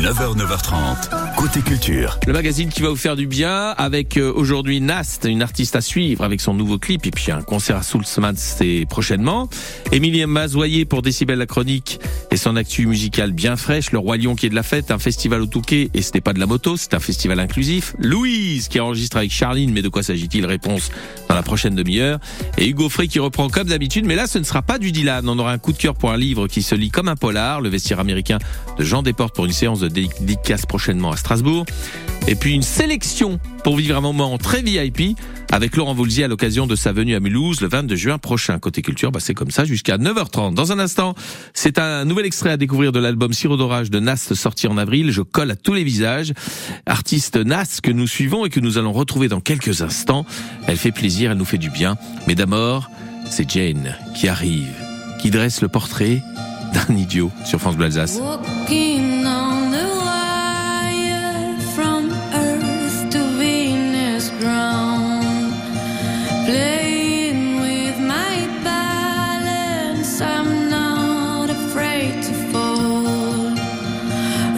9h, 9h30, côté culture. Le magazine qui va vous faire du bien avec euh, aujourd'hui Nast, une artiste à suivre avec son nouveau clip et puis un concert à Soulsman prochainement. Émilie Mazoyer pour Décibel la chronique et son actu musical bien fraîche. Le Roi Lion qui est de la fête, un festival au Touquet et ce n'est pas de la moto, c'est un festival inclusif. Louise qui enregistre avec Charline, mais de quoi s'agit-il? Réponse dans la prochaine demi-heure. Et Hugo Frey qui reprend comme d'habitude, mais là ce ne sera pas du Dylan. On aura un coup de cœur pour un livre qui se lit comme un polar, le vestiaire américain de Jean Desportes pour une séance de dédicace prochainement à Strasbourg. Et puis une sélection pour vivre un moment très VIP avec Laurent Voulzier à l'occasion de sa venue à Mulhouse le 22 juin prochain. Côté culture, bah c'est comme ça jusqu'à 9h30. Dans un instant, c'est un nouvel extrait à découvrir de l'album Sirop d'orage de Nas sorti en avril. Je colle à tous les visages. Artiste Nas que nous suivons et que nous allons retrouver dans quelques instants. Elle fait plaisir, elle nous fait du bien. Mais d'abord, c'est Jane qui arrive, qui dresse le portrait d'un idiot sur France Bleu Alsace.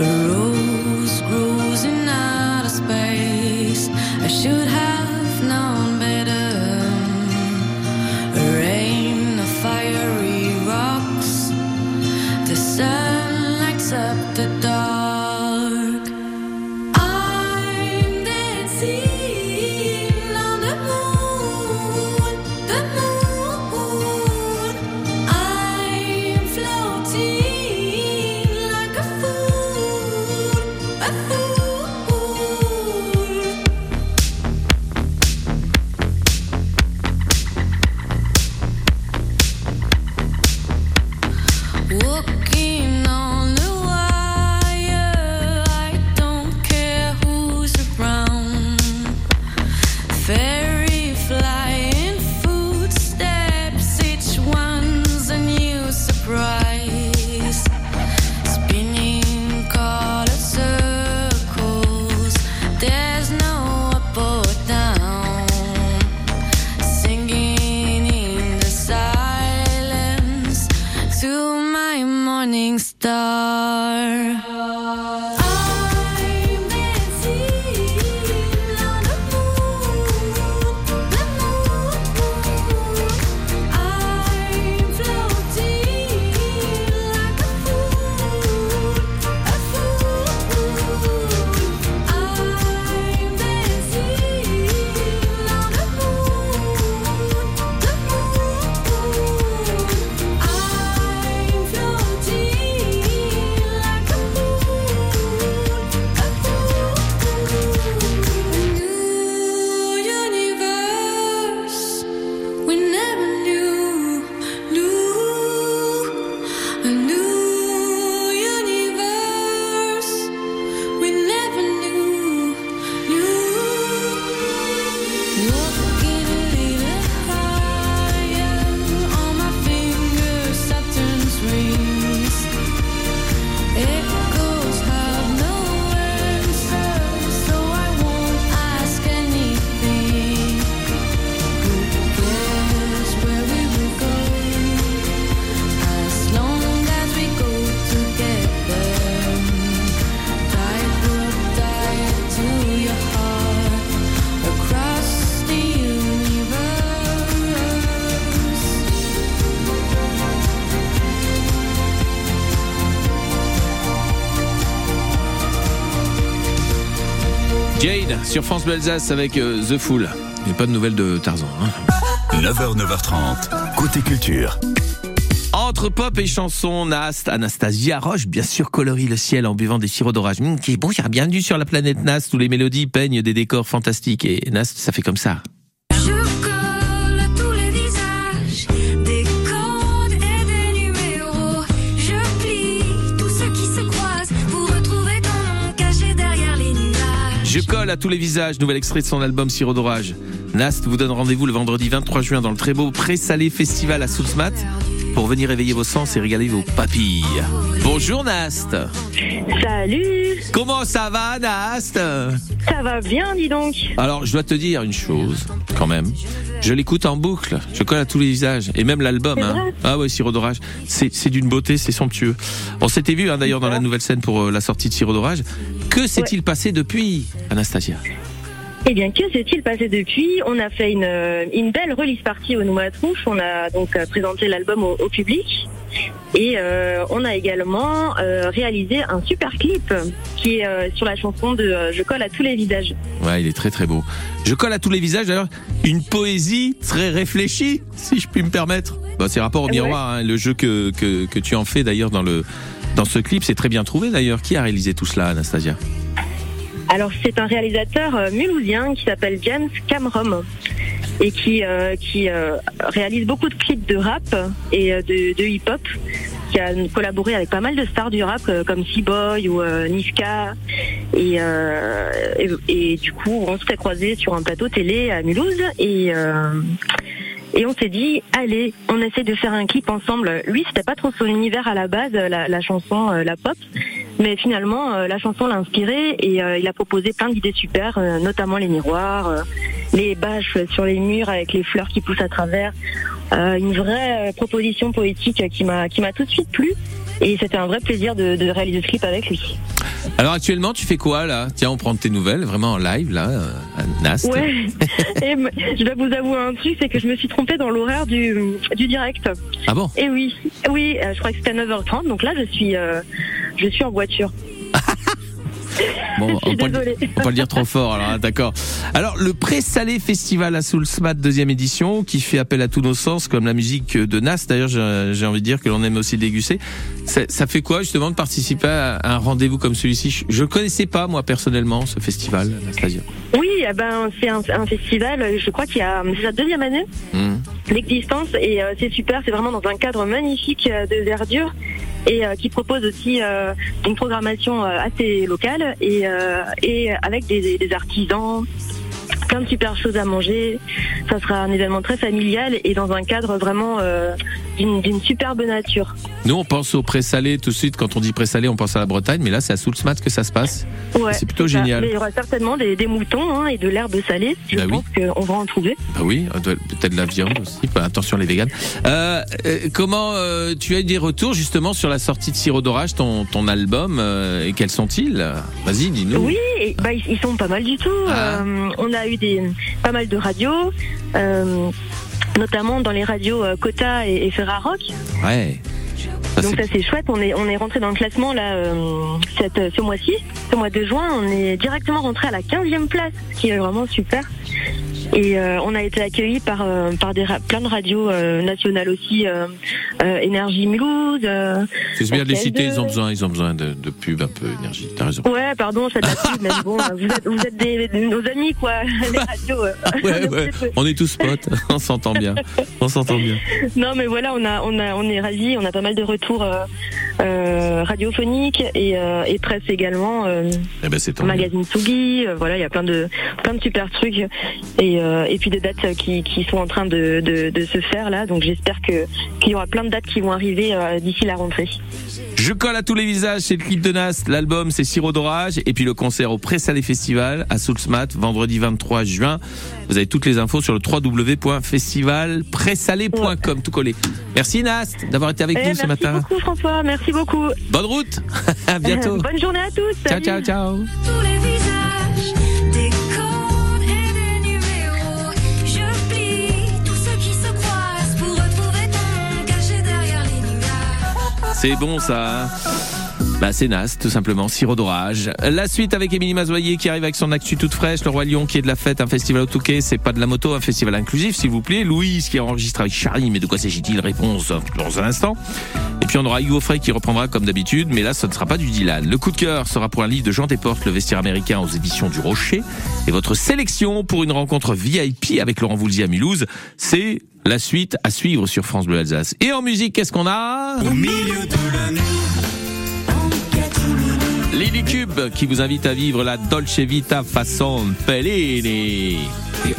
A rose morning star. Sur France Bleu Alsace avec euh, The Fool. Il n'y a pas de nouvelles de Tarzan. hein. 9h, 9h30, côté culture. Entre pop et chansons, Nast, Anastasia Roche, bien sûr, colorie le ciel en buvant des sirops d'orage. Hum, qui est bon, bienvenue sur la planète Nast où les mélodies peignent des décors fantastiques. Et Nast, ça fait comme ça. Je colle à tous les visages, nouvel extrait de son album Sirop d'orage. Nast vous donne rendez-vous le vendredi 23 juin dans le très beau Pré-Salé Festival à Soulsmat. Pour venir éveiller vos sens et régaler vos papilles. Bonjour Nast. Salut Comment ça va Nast? Ça va bien, dis donc Alors, je dois te dire une chose, quand même. Je l'écoute en boucle. Je colle à tous les visages. Et même l'album. Hein. Ah ouais, Sirop d'orage. C'est c'est d'une beauté, c'est somptueux. On s'était vu hein, d'ailleurs dans la nouvelle scène pour euh, la sortie de Sirop d'orage. Que s'est-il passé depuis, Anastasia? Eh bien, que s'est-il passé depuis? On a fait une, euh, une belle release party au Noumatrouche. On a donc euh, présenté l'album au, au public. Et euh, on a également euh, réalisé un super clip qui est euh, sur la chanson de Je colle à tous les visages. Ouais, il est très très beau. Je colle à tous les visages d'ailleurs une poésie très réfléchie, si je puis me permettre. Bah, c'est rapport au Ouais. miroir, hein, le jeu que, que, que tu en fais d'ailleurs dans le dans ce clip, c'est très bien trouvé d'ailleurs. Qui a réalisé tout cela, Anastasia? Alors, c'est un réalisateur euh, mulhousien qui s'appelle James Cameron et qui, euh, qui euh, réalise beaucoup de clips de rap et euh, de, de hip-hop. Qui a collaboré avec pas mal de stars du rap euh, comme C-Boy ou euh, Niska. Et, et, et du coup, on s'était croisés sur un plateau télé à Mulhouse et, et on s'est dit, allez, on essaie de faire un clip ensemble. Lui, c'était pas trop son univers à la base, la, la chanson, euh, la pop. Mais finalement, euh, la chanson l'a inspiré et euh, il a proposé plein d'idées super, euh, notamment les miroirs, euh, les bâches sur les murs avec les fleurs qui poussent à travers. Euh, une vraie euh, proposition poétique qui m'a qui m'a tout de suite plu. Et c'était un vrai plaisir de, de réaliser ce clip avec lui. Alors actuellement, tu fais quoi là? Tiens, on prend tes nouvelles, vraiment en live là, euh, à Nast. Ouais. Et je dois vous avouer un truc, c'est que je me suis trompée dans l'horaire du, du direct. Ah bon? Et oui, oui, euh, je crois que c'était à 9h30, donc là je suis, euh, je suis en voiture. Bon, on peut, le- désolée. on peut le dire trop fort, alors hein, d'accord. Alors, le Pré-Salé Festival à Soulsmat, deuxième édition, qui fait appel à tous nos sens, comme la musique de Nas, d'ailleurs, j'ai envie de dire que l'on aime aussi déguster. Ça, ça fait quoi, justement, de participer à un rendez-vous comme celui-ci? Je- ne connaissais pas, moi, personnellement, ce festival, Anastasia. Oui, eh ben, c'est un, un festival, je crois qu'il y a, c'est sa deuxième année Hum. d'existence et euh, c'est super, c'est vraiment dans un cadre magnifique euh, de verdure et euh, qui propose aussi euh, une programmation euh, assez locale et, et avec des, artisans, plein de super choses à manger. Ça sera un événement très familial et dans un cadre vraiment d'une superbe nature. Nous, on pense au Pré-Salé tout de suite. Quand on dit Pré-Salé, on pense à la Bretagne, mais là, c'est à Soulsmat que ça se passe. Ouais, C'est plutôt génial. Mais il y aura certainement des, des moutons hein, et de l'herbe salée. Je Bah oui. pense qu'on va en trouver. Bah oui, euh, peut-être de la viande aussi. Bah, attention les véganes. Euh, euh, comment euh, tu as eu des retours justement sur la sortie de Sirop d'orage, ton, ton album, euh, et quels sont-ils? Vas-y, dis-nous. Oui, et, bah, ils, sont pas mal du tout. Ah. On a eu des, pas mal de radios, notamment dans les radios euh, Cota et, et Ferrarock. Ouais. Ça, Donc ça c'est chouette. On est, on est rentré dans le classement là euh, cette, ce mois-ci, ce mois de juin. On est directement rentré à la 15e place, ce qui est vraiment super. Et euh, on a été accueillis par, euh, par des plein de radios euh, nationales aussi, euh, euh, Énergie Mulhouse. euh, c'est bien de les RTL2. citer, ils ont besoin, ils ont besoin de, de pub un peu énergie. T'as raison. Ouais, pardon, c'est de la pub, mais bon, vous êtes, vous êtes des, de nos amis, quoi, les radios. Ouais, ouais. On est tous potes, on s'entend bien. On s'entend bien. Non, mais voilà, on a, on a, on est ravis, on a pas mal de retours euh, euh, radiophoniques et, euh, et presse également, euh, Eh ben magazine Tsugi, euh, voilà, il y a plein de, plein de super trucs et, euh, et puis des dates qui, qui sont en train de, de, de se faire là, donc j'espère que qu'il y aura plein de dates qui vont arriver euh, d'ici la rentrée. Je colle à tous les visages, c'est le clip de Nas. L'album, c'est Sirop d'orage. Et puis le concert au Pré-Salé Festival à Soulsmat, vendredi 23 juin. Vous avez toutes les infos sur le www.festivalpressalé.com, tout collé. Merci Nas d'avoir été avec Eh, nous ce merci matin. beaucoup François, merci beaucoup. Bonne route. à bientôt. Bonne journée à tous. ciao, salut. ciao, ciao. tous C'est bon ça. Bah c'est Nas, tout simplement, sirop d'orage. La suite avec Émilie Mazoyer qui arrive avec son actu toute fraîche, le Roi Lion qui est de la fête, un festival au Touquet, c'est pas de la moto, un festival inclusif s'il vous plaît. Louise qui enregistre avec Charlie, mais de quoi s'agit-il? Réponse dans un instant. Et puis on aura Hugo Frey qui reprendra comme d'habitude, mais là ce ne sera pas du Dylan. Le coup de cœur sera pour un livre de Jean Desportes, Le vestiaire américain aux éditions du Rocher. Et votre sélection pour une rencontre VIP avec Laurent Voulzy à Mulhouse, c'est la suite à suivre sur France Bleu Alsace. Et en musique, qu'est-ce qu'on a? Lily Cube qui vous invite à vivre la Dolce Vita façon Fellini. Et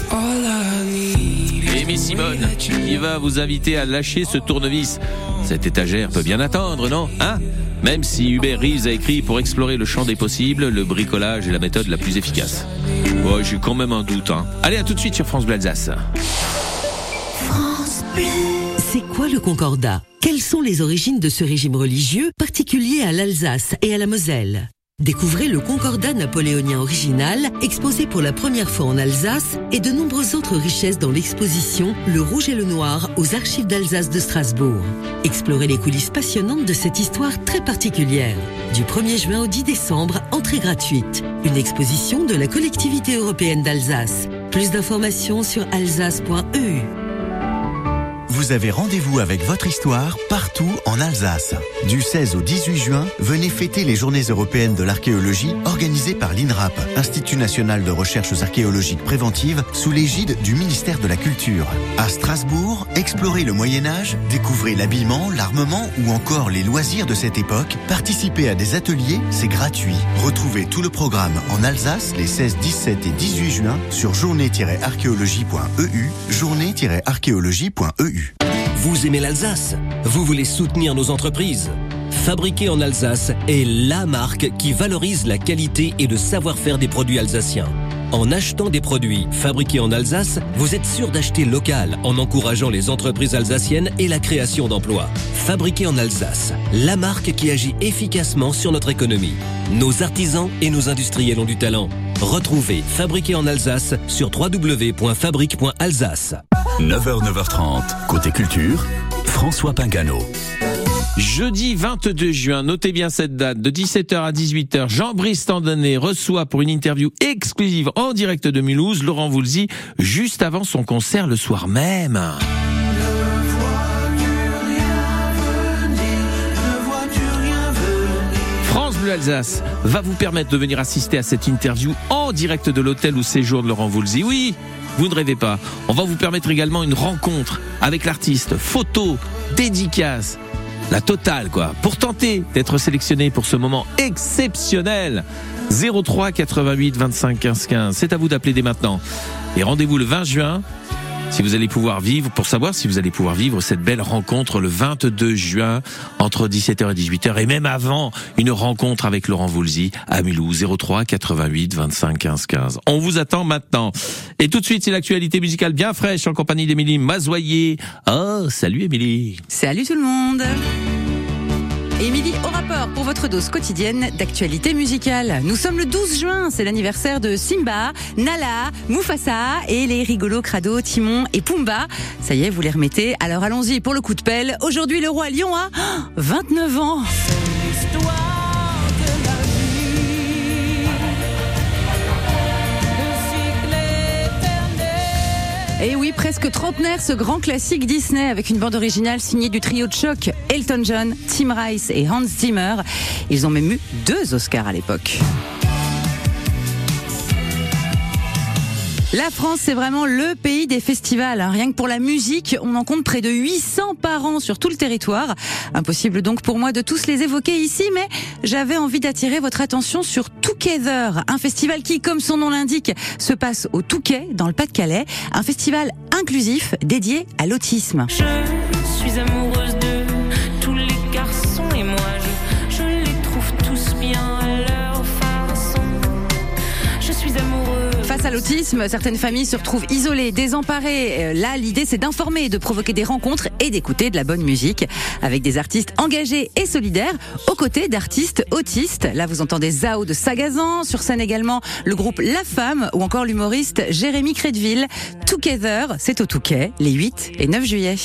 Simone, qui va vous inviter à lâcher ce tournevis. Cette étagère peut bien attendre, non Hein? Même si Hubert Reeves a écrit pour explorer le champ des possibles, le bricolage est la méthode la plus efficace. Ouais, j'ai quand même un doute. Hein. Allez, à tout de suite sur France Bleu Alsace. C'est quoi le concordat? Quelles sont les origines de ce régime religieux particulier à l'Alsace et à la Moselle? Découvrez le concordat napoléonien original, exposé pour la première fois en Alsace, et de nombreuses autres richesses dans l'exposition Le Rouge et le Noir aux Archives d'Alsace de Strasbourg. Explorez les coulisses passionnantes de cette histoire très particulière. Du 1er juin au 10 décembre, entrée gratuite. Une exposition de la collectivité européenne d'Alsace. Plus d'informations sur alsace.eu. Vous avez rendez-vous avec votre histoire partout en Alsace. Du 16 au 18 juin, venez fêter les Journées européennes de l'archéologie organisées par l'INRAP, Institut national de recherches archéologiques préventives, sous l'égide du ministère de la Culture. À Strasbourg, explorez le Moyen Âge, découvrez l'habillement, l'armement ou encore les loisirs de cette époque. Participez à des ateliers, c'est gratuit. Retrouvez tout le programme en Alsace les 16, 17 et 18 juin sur journée-archéologie.eu, journée-archéologie.eu. Vous aimez l'Alsace Vous voulez soutenir nos entreprises Fabriquer en Alsace est la marque qui valorise la qualité et le savoir-faire des produits alsaciens. En achetant des produits fabriqués en Alsace, vous êtes sûr d'acheter local en encourageant les entreprises alsaciennes et la création d'emplois. Fabriqué en Alsace, la marque qui agit efficacement sur notre économie. Nos artisans et nos industriels ont du talent. Retrouvez Fabriqué en Alsace sur www.fabrique.alsace. 9h, 9h30, côté culture, François Pingano. Jeudi 22 juin, notez bien cette date, de 17h à 18h, Jean-Brice Tandonnet reçoit pour une interview exclusive en direct de Mulhouse Laurent Voulzy, juste avant son concert le soir même. France Bleu Alsace va vous permettre de venir assister à cette interview en direct de l'hôtel ou séjour de Laurent Voulzy. Oui, vous ne rêvez pas. On va vous permettre également une rencontre avec l'artiste, photo, dédicace, la totale quoi, pour tenter d'être sélectionné pour ce moment exceptionnel. 03 88 25 15 15. C'est à vous d'appeler dès maintenant. Et rendez-vous le 20 juin si vous allez pouvoir vivre, pour savoir si vous allez pouvoir vivre cette belle rencontre le 22 juin entre 17h et 18h et même avant une rencontre avec Laurent Voulzy à Mulhouse 03 88 25 15 15. On vous attend maintenant. Et tout de suite, c'est l'actualité musicale bien fraîche en compagnie d'Émilie Mazoyer. Oh, salut Émilie. Salut tout le monde Émilie au rapport pour votre dose quotidienne d'actualité musicale. Nous sommes le 12 juin, c'est l'anniversaire de Simba, Nala, Mufasa et les rigolos crado Timon et Pumba. Ça y est, vous les remettez. Alors allons-y pour le coup de pelle. Aujourd'hui, le roi lion a 29 ans. Et oui, presque trentenaire, ce grand classique Disney avec une bande originale signée du trio de choc Elton John, Tim Rice et Hans Zimmer. Ils ont même eu deux Oscars à l'époque. La France, c'est vraiment le pays des festivals. Rien que pour la musique, on en compte près de 800 par an sur tout le territoire. Impossible donc pour moi de tous les évoquer ici, mais j'avais envie d'attirer votre attention sur Together, un festival qui, comme son nom l'indique, se passe au Touquet, dans le Pas-de-Calais. Un festival inclusif dédié à l'autisme. À l'autisme, certaines familles se retrouvent isolées, désemparées. Euh, Là, l'idée, c'est d'informer, de provoquer des rencontres et d'écouter de la bonne musique avec des artistes engagés et solidaires aux côtés d'artistes autistes. Là, vous entendez Zao de Sagazan, sur scène également le groupe La Femme ou encore l'humoriste Jérémy Crédville. Together, c'est au Touquet, les 8 et 9 juillet.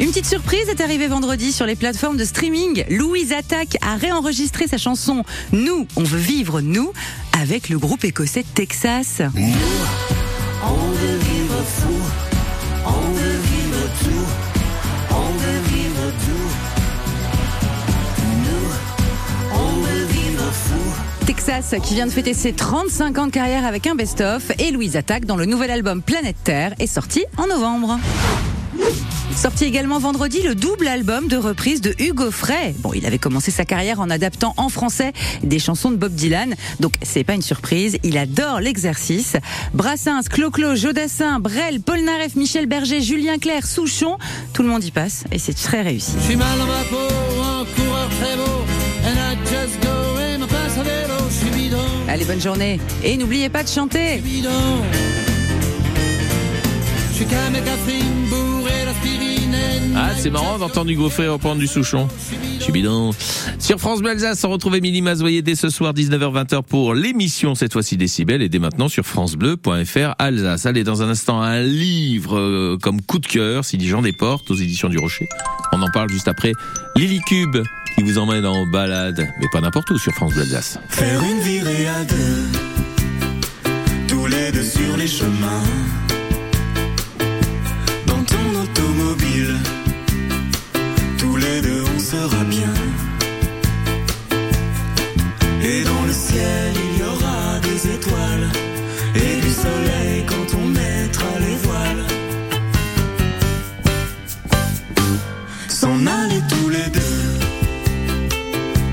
Une petite surprise est arrivée vendredi sur les plateformes de streaming. Louise Attaque a réenregistré sa chanson Nous, on veut vivre nous avec le groupe écossais Texas. Texas qui vient de fêter ses 35 ans de carrière avec un best-of et Louise Attaque dans le nouvel album Planète Terre est sorti en novembre. Sorti également vendredi le double album de reprise de Hugo Frey. Bon, il avait commencé sa carrière en adaptant en français des chansons de Bob Dylan, donc c'est pas une surprise, il adore l'exercice. Brassens, Clo-Clo, Jodassin, Brel, Polnareff, Michel Berger, Julien Clerc, Souchon, tout le monde y passe et c'est très réussi. Je suis mal dans ma peau, un coureur très beau, and I just go et me passe à vélo, je suis bidon, Allez, bonne journée et n'oubliez pas de chanter. bidon. Je suis qu'un mec à Ah, c'est marrant d'entendre Hugo Frey reprendre du Souchon. Sur France Bleu on retrouve Émilie Mazoyer dès ce soir 19h-20h pour l'émission cette fois-ci Décibel et dès maintenant sur francebleu.fr Alsace. Allez, dans un instant, un livre euh, comme coup de cœur, signé Jean Desportes aux éditions du Rocher. On en parle juste après. Lily Cube qui vous emmène en balade, mais pas n'importe où sur France Bleu. Faire une virée à deux, tous les deux sur les chemins. Dans ton automobile, Et dans le ciel, il y aura des étoiles. Et du soleil quand on mettra les voiles. S'en aller tous les deux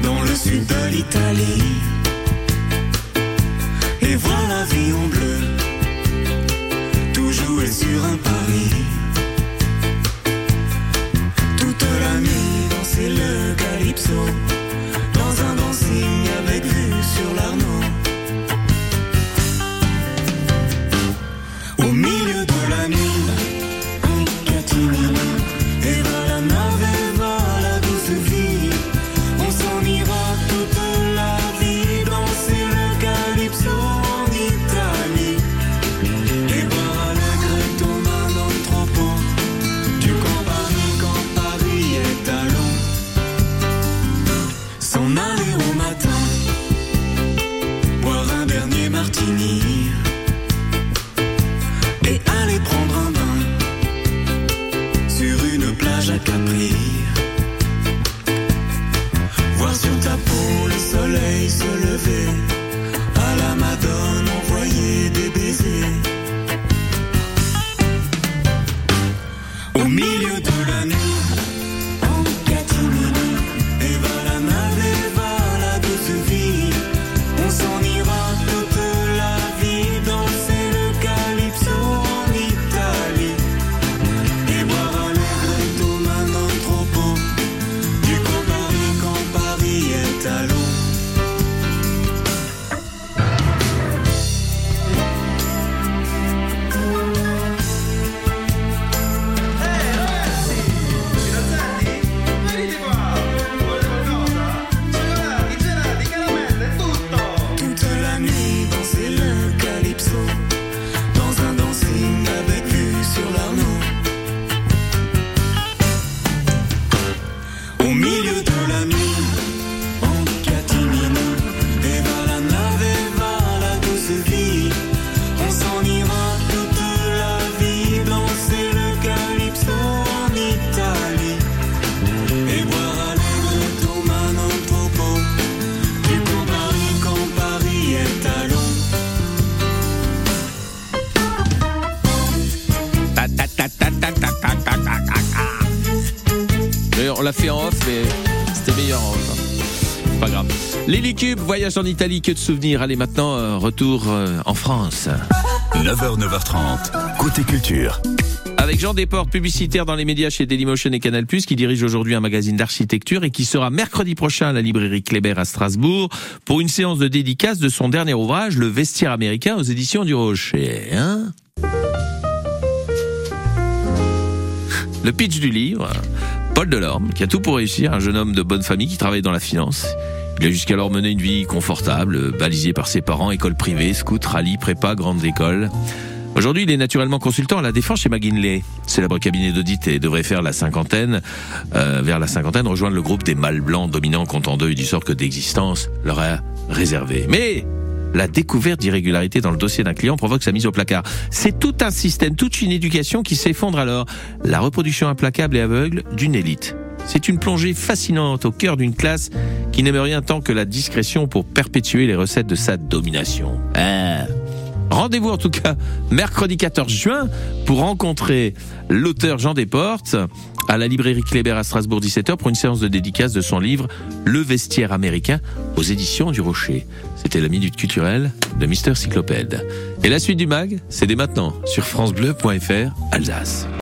dans le sud de l'Italie dans un dancing avec vue sur l'Arnaud. Pas grave. Lily Cube, voyage en Italie, que de souvenirs. Allez, maintenant, euh, retour euh, en France. 9h, 9h30, côté culture. Avec Jean Desportes, publicitaire dans les médias chez Dailymotion et Canal+, qui dirige aujourd'hui un magazine d'architecture et qui sera mercredi prochain à la librairie Kléber à Strasbourg pour une séance de dédicace de son dernier ouvrage, Le Vestiaire américain aux éditions du Rocher. Hein Le pitch du livre, Paul Delorme, qui a tout pour réussir, un jeune homme de bonne famille qui travaille dans la finance. Il a jusqu'alors mené une vie confortable, balisé par ses parents, école privée, scout, rallye, prépa, grande école. Aujourd'hui, il est naturellement consultant à la défense chez McGinley, célèbre cabinet d'audit et devrait faire la cinquantaine, euh, vers la cinquantaine, rejoindre le groupe des mâles blancs dominants comptant d'eux et du sort que d'existence leur a réservé. Mais la découverte d'irrégularités dans le dossier d'un client provoque sa mise au placard. C'est tout un système, toute une éducation qui s'effondre alors. La reproduction implacable et aveugle d'une élite. C'est une plongée fascinante au cœur d'une classe qui n'aime rien tant que la discrétion pour perpétuer les recettes de sa domination. Ah. Rendez-vous en tout cas mercredi 14 juin pour rencontrer l'auteur Jean Desportes à la librairie Kléber à Strasbourg 17h pour une séance de dédicace de son livre Le vestiaire américain aux éditions du Rocher. C'était la minute culturelle de Mister Cyclopède. Et la suite du mag, c'est dès maintenant sur francebleu.fr Alsace.